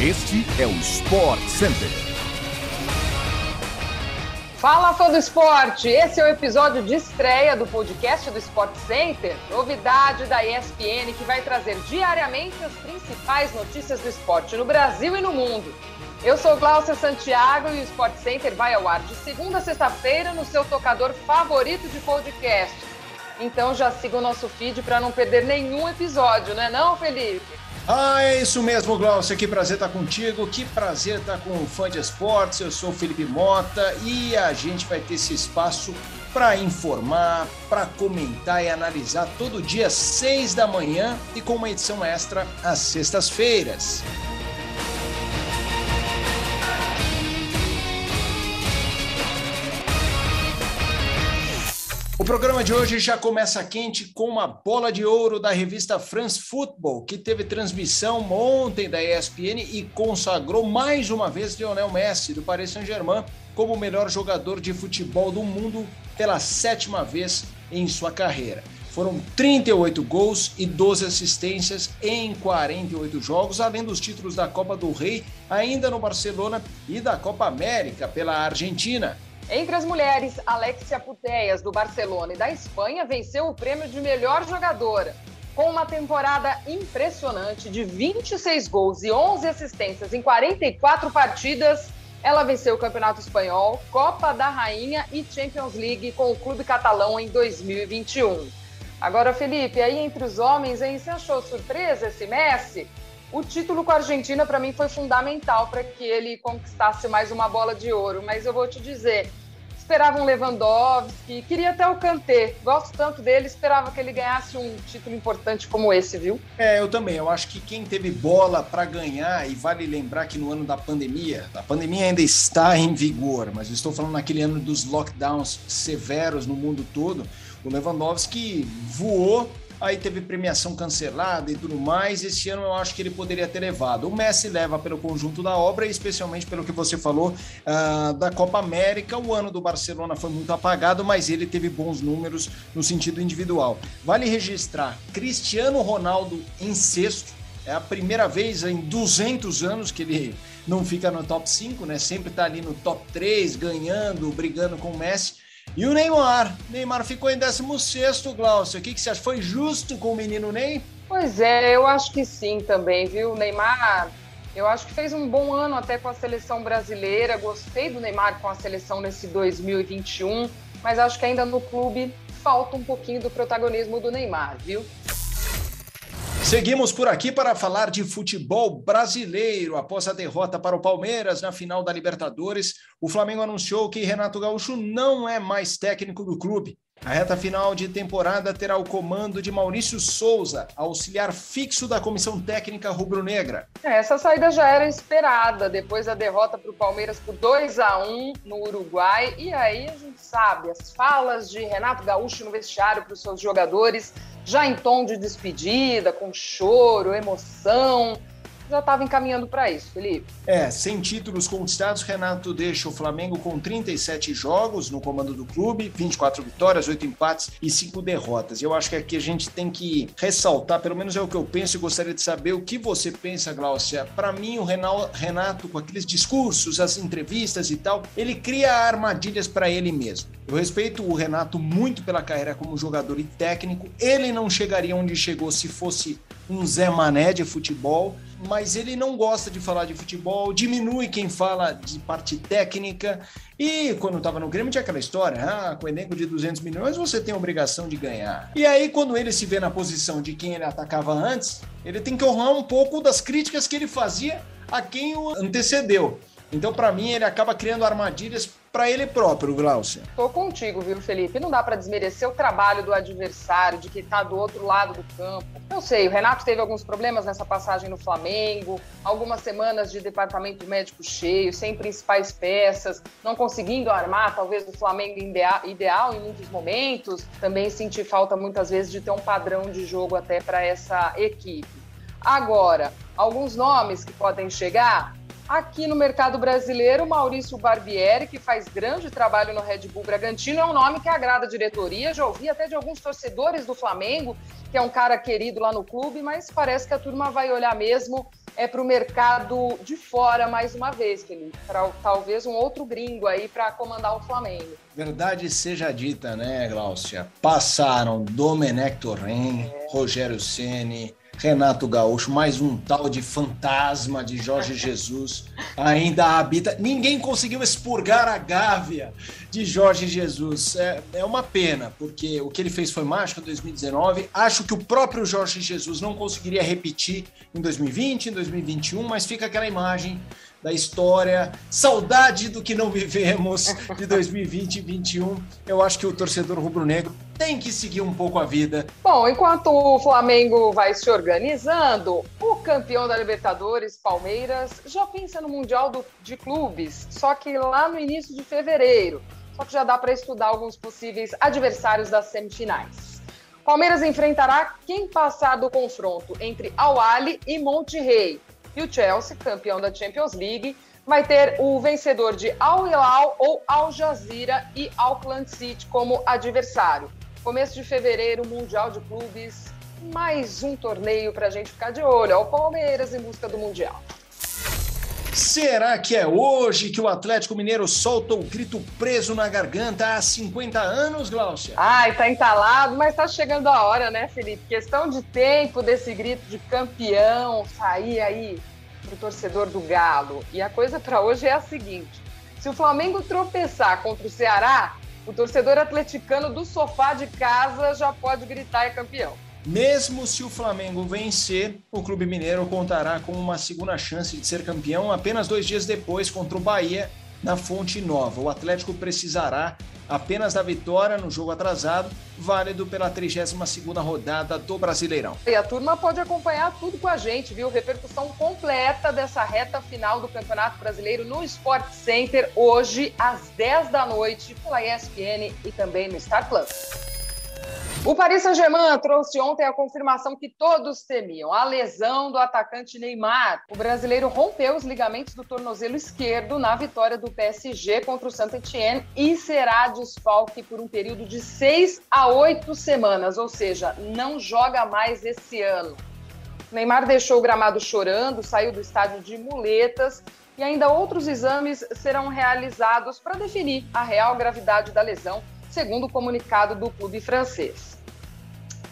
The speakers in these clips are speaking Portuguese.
Este é o Sport Center. Fala fã do esporte! Esse é o episódio de estreia do podcast do Sport Center, novidade da ESPN que vai trazer diariamente as principais notícias do esporte no Brasil e no mundo. Eu sou Glaucia Santiago e o Sport Center vai ao ar de segunda a sexta-feira no seu tocador favorito de podcast. Então já siga o nosso feed para não perder nenhum episódio, né não, Felipe? Ah, é isso mesmo, Glaucia. Que prazer estar contigo. Que prazer estar com o fã de esportes. Eu sou o Felipe Mota e a gente vai ter esse espaço para informar, para comentar e analisar todo dia, seis da manhã e com uma edição extra às sextas-feiras. Programa de hoje já começa quente com uma bola de ouro da revista France Football, que teve transmissão ontem da ESPN e consagrou mais uma vez Lionel Messi, do Paris Saint-Germain, como o melhor jogador de futebol do mundo pela sétima vez em sua carreira. Foram 38 gols e 12 assistências em 48 jogos, além dos títulos da Copa do Rei, ainda no Barcelona, e da Copa América pela Argentina. Entre as mulheres, Alexia Putellas, do Barcelona e da Espanha, venceu o prêmio de melhor jogadora. Com uma temporada impressionante de 26 gols e 11 assistências em 44 partidas, ela venceu o Campeonato Espanhol, Copa da Rainha e Champions League com o clube catalão em 2021. Agora, Felipe, aí entre os homens, hein, você achou surpresa esse Messi? O título com a Argentina, para mim, foi fundamental para que ele conquistasse mais uma bola de ouro. Mas eu vou te dizer, esperava um Lewandowski, queria até o Kanté. Gosto tanto dele, esperava que ele ganhasse um título importante como esse, viu? É, eu também. Eu acho que quem teve bola para ganhar, e vale lembrar que no ano da pandemia, a pandemia ainda está em vigor, mas estou falando naquele ano dos lockdowns severos no mundo todo, o Lewandowski voou aí teve premiação cancelada e tudo mais. Esse ano eu acho que ele poderia ter levado. O Messi leva pelo conjunto da obra, especialmente pelo que você falou uh, da Copa América. O ano do Barcelona foi muito apagado, mas ele teve bons números no sentido individual. Vale registrar Cristiano Ronaldo em sexto. É a primeira vez em 200 anos que ele não fica no top 5, né? Sempre está ali no top 3, ganhando, brigando com o Messi. E o Neymar? Neymar ficou em 16, Glaucio. O que, que você acha? Foi justo com o menino Ney? Pois é, eu acho que sim também, viu? O Neymar, eu acho que fez um bom ano até com a seleção brasileira. Gostei do Neymar com a seleção nesse 2021, mas acho que ainda no clube falta um pouquinho do protagonismo do Neymar, viu? Seguimos por aqui para falar de futebol brasileiro. Após a derrota para o Palmeiras na final da Libertadores, o Flamengo anunciou que Renato Gaúcho não é mais técnico do clube. A reta final de temporada terá o comando de Maurício Souza, auxiliar fixo da comissão técnica rubro-negra. É, essa saída já era esperada depois da derrota para o Palmeiras por 2 a 1 no Uruguai. E aí a gente sabe, as falas de Renato Gaúcho no vestiário para os seus jogadores, já em tom de despedida, com choro, emoção já estava encaminhando para isso, Felipe. É, sem títulos conquistados, Renato deixa o Flamengo com 37 jogos no comando do clube, 24 vitórias, 8 empates e 5 derrotas. Eu acho que aqui a gente tem que ressaltar, pelo menos é o que eu penso e gostaria de saber o que você pensa, Glaucia. Para mim, o Renato, com aqueles discursos, as entrevistas e tal, ele cria armadilhas para ele mesmo. Eu respeito o Renato muito pela carreira como jogador e técnico. Ele não chegaria onde chegou se fosse um Zé Mané de futebol, mas ele não gosta de falar de futebol, diminui quem fala de parte técnica. E quando estava no Grêmio tinha aquela história, ah, com elenco de 200 milhões você tem obrigação de ganhar. E aí quando ele se vê na posição de quem ele atacava antes, ele tem que honrar um pouco das críticas que ele fazia a quem o antecedeu. Então, para mim, ele acaba criando armadilhas para ele próprio, Glaucia. Tô contigo, viu, Felipe? Não dá para desmerecer o trabalho do adversário, de que tá do outro lado do campo. Eu sei, o Renato teve alguns problemas nessa passagem no Flamengo, algumas semanas de departamento médico cheio, sem principais peças, não conseguindo armar talvez o Flamengo ideal em muitos momentos. Também senti falta muitas vezes de ter um padrão de jogo até para essa equipe. Agora, alguns nomes que podem chegar, Aqui no mercado brasileiro, Maurício Barbieri, que faz grande trabalho no Red Bull Bragantino, é um nome que agrada a diretoria. Já ouvi até de alguns torcedores do Flamengo, que é um cara querido lá no clube, mas parece que a turma vai olhar mesmo é para o mercado de fora mais uma vez, Felipe, para talvez um outro gringo aí para comandar o Flamengo. Verdade seja dita, né, Glaucia? Passaram Domenech Torren, é. Rogério Ceni, Renato Gaúcho, mais um tal de fantasma de Jorge Jesus ainda habita. Ninguém conseguiu expurgar a gávea de Jorge Jesus. É, é uma pena, porque o que ele fez foi mágico em 2019. Acho que o próprio Jorge Jesus não conseguiria repetir em 2020, em 2021, mas fica aquela imagem da história, saudade do que não vivemos de 2020 e 2021. Eu acho que o torcedor rubro-negro tem que seguir um pouco a vida. Bom, enquanto o Flamengo vai se organizando, o campeão da Libertadores, Palmeiras, já pensa no Mundial do, de Clubes, só que lá no início de fevereiro. Só que já dá para estudar alguns possíveis adversários das semifinais. Palmeiras enfrentará quem passar do confronto entre Al Ahly e Monte Rei. E o Chelsea, campeão da Champions League, vai ter o vencedor de Al Hilal ou Al Jazeera e Auckland City como adversário. Começo de fevereiro, Mundial de Clubes, mais um torneio para a gente ficar de olho. É o Palmeiras em busca do Mundial. Será que é hoje que o Atlético Mineiro solta o grito preso na garganta há 50 anos, Glaucia? Ai, tá entalado, mas tá chegando a hora, né, Felipe? Questão de tempo desse grito de campeão sair aí pro torcedor do Galo. E a coisa para hoje é a seguinte: se o Flamengo tropeçar contra o Ceará, o torcedor atleticano do sofá de casa já pode gritar é campeão. Mesmo se o Flamengo vencer, o Clube Mineiro contará com uma segunda chance de ser campeão apenas dois dias depois contra o Bahia na Fonte Nova. O Atlético precisará apenas da vitória no jogo atrasado, válido pela 32ª rodada do Brasileirão. E a turma pode acompanhar tudo com a gente, viu? Repercussão completa dessa reta final do Campeonato Brasileiro no Sport Center hoje às 10 da noite pela ESPN e também no Star Plus. O Paris Saint-Germain trouxe ontem a confirmação que todos temiam, a lesão do atacante Neymar. O brasileiro rompeu os ligamentos do tornozelo esquerdo na vitória do PSG contra o Saint-Etienne e será desfalque por um período de seis a oito semanas, ou seja, não joga mais esse ano. Neymar deixou o gramado chorando, saiu do estádio de muletas e ainda outros exames serão realizados para definir a real gravidade da lesão segundo o comunicado do clube francês.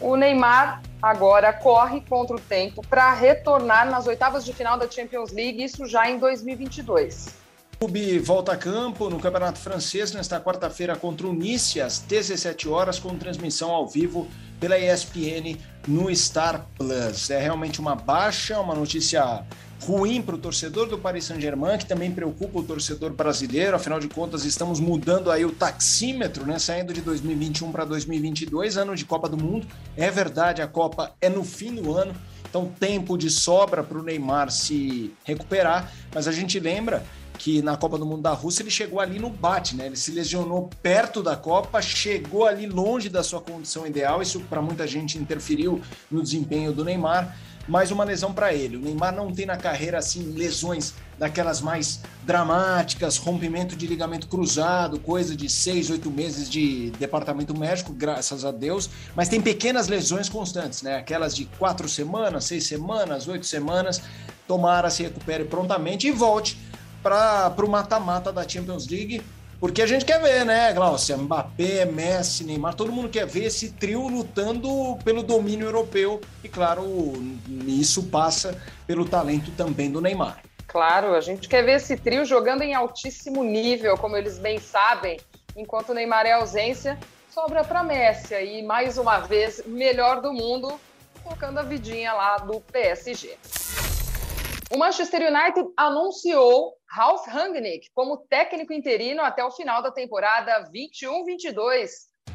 O Neymar agora corre contra o tempo para retornar nas oitavas de final da Champions League, isso já em 2022. O clube volta a campo no Campeonato Francês nesta quarta-feira contra o Nice, às 17 horas, com transmissão ao vivo pela ESPN no Star Plus. É realmente uma baixa, uma notícia ruim para o torcedor do Paris Saint-Germain, que também preocupa o torcedor brasileiro. Afinal de contas, estamos mudando aí o taxímetro, né? Saindo de 2021 para 2022, ano de Copa do Mundo. É verdade, a Copa é no fim do ano, então tempo de sobra para o Neymar se recuperar. Mas a gente lembra que na Copa do Mundo da Rússia ele chegou ali no bate, né? Ele se lesionou perto da Copa, chegou ali longe da sua condição ideal. Isso para muita gente interferiu no desempenho do Neymar mais uma lesão para ele. O Neymar não tem na carreira assim lesões daquelas mais dramáticas, rompimento de ligamento cruzado, coisa de seis, oito meses de departamento médico, graças a Deus, mas tem pequenas lesões constantes, né? Aquelas de quatro semanas, seis semanas, oito semanas. Tomara se recupere prontamente e volte para o mata-mata da Champions League porque a gente quer ver, né, Glaucia? Mbappé, Messi, Neymar, todo mundo quer ver esse trio lutando pelo domínio europeu. E, claro, isso passa pelo talento também do Neymar. Claro, a gente quer ver esse trio jogando em altíssimo nível, como eles bem sabem. Enquanto o Neymar é ausência, sobra para Messi. E, mais uma vez, melhor do mundo, colocando a vidinha lá do PSG. O Manchester United anunciou Ralf Rangnick como técnico interino até o final da temporada 21-22.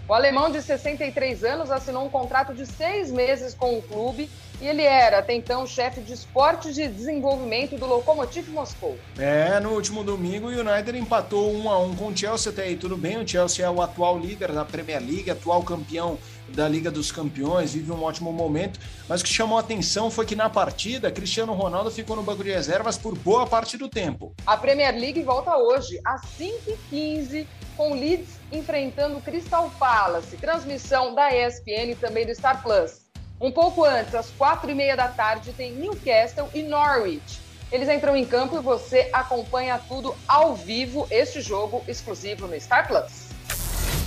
O alemão de 63 anos assinou um contrato de seis meses com o clube e ele era, até então, chefe de esportes de desenvolvimento do Lokomotiv Moscou. É, no último domingo o United empatou 1 a 1 com o Chelsea, até aí tudo bem, o Chelsea é o atual líder da Premier League, atual campeão da Liga dos Campeões, vive um ótimo momento, mas o que chamou a atenção foi que na partida, Cristiano Ronaldo ficou no banco de reservas por boa parte do tempo. A Premier League volta hoje, às 5h15, com Leeds enfrentando Crystal Palace, transmissão da ESPN e também do Star Plus. Um pouco antes, às quatro e meia da tarde, tem Newcastle e Norwich. Eles entram em campo e você acompanha tudo ao vivo, este jogo exclusivo no Star Plus.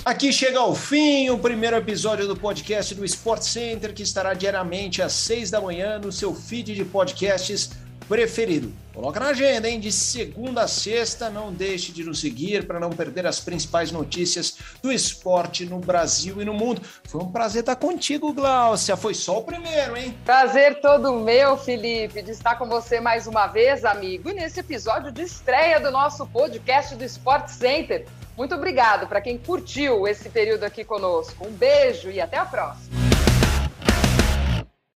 Aqui chega ao fim o primeiro episódio do podcast do Sport Center, que estará diariamente às seis da manhã no seu feed de podcasts preferido. Coloca na agenda, hein? De segunda a sexta, não deixe de nos seguir para não perder as principais notícias do esporte no Brasil e no mundo. Foi um prazer estar contigo, Gláucia. Foi só o primeiro, hein? Prazer todo meu, Felipe, de estar com você mais uma vez, amigo. E nesse episódio de estreia do nosso podcast do Sport Center. Muito obrigado para quem curtiu esse período aqui conosco. Um beijo e até a próxima.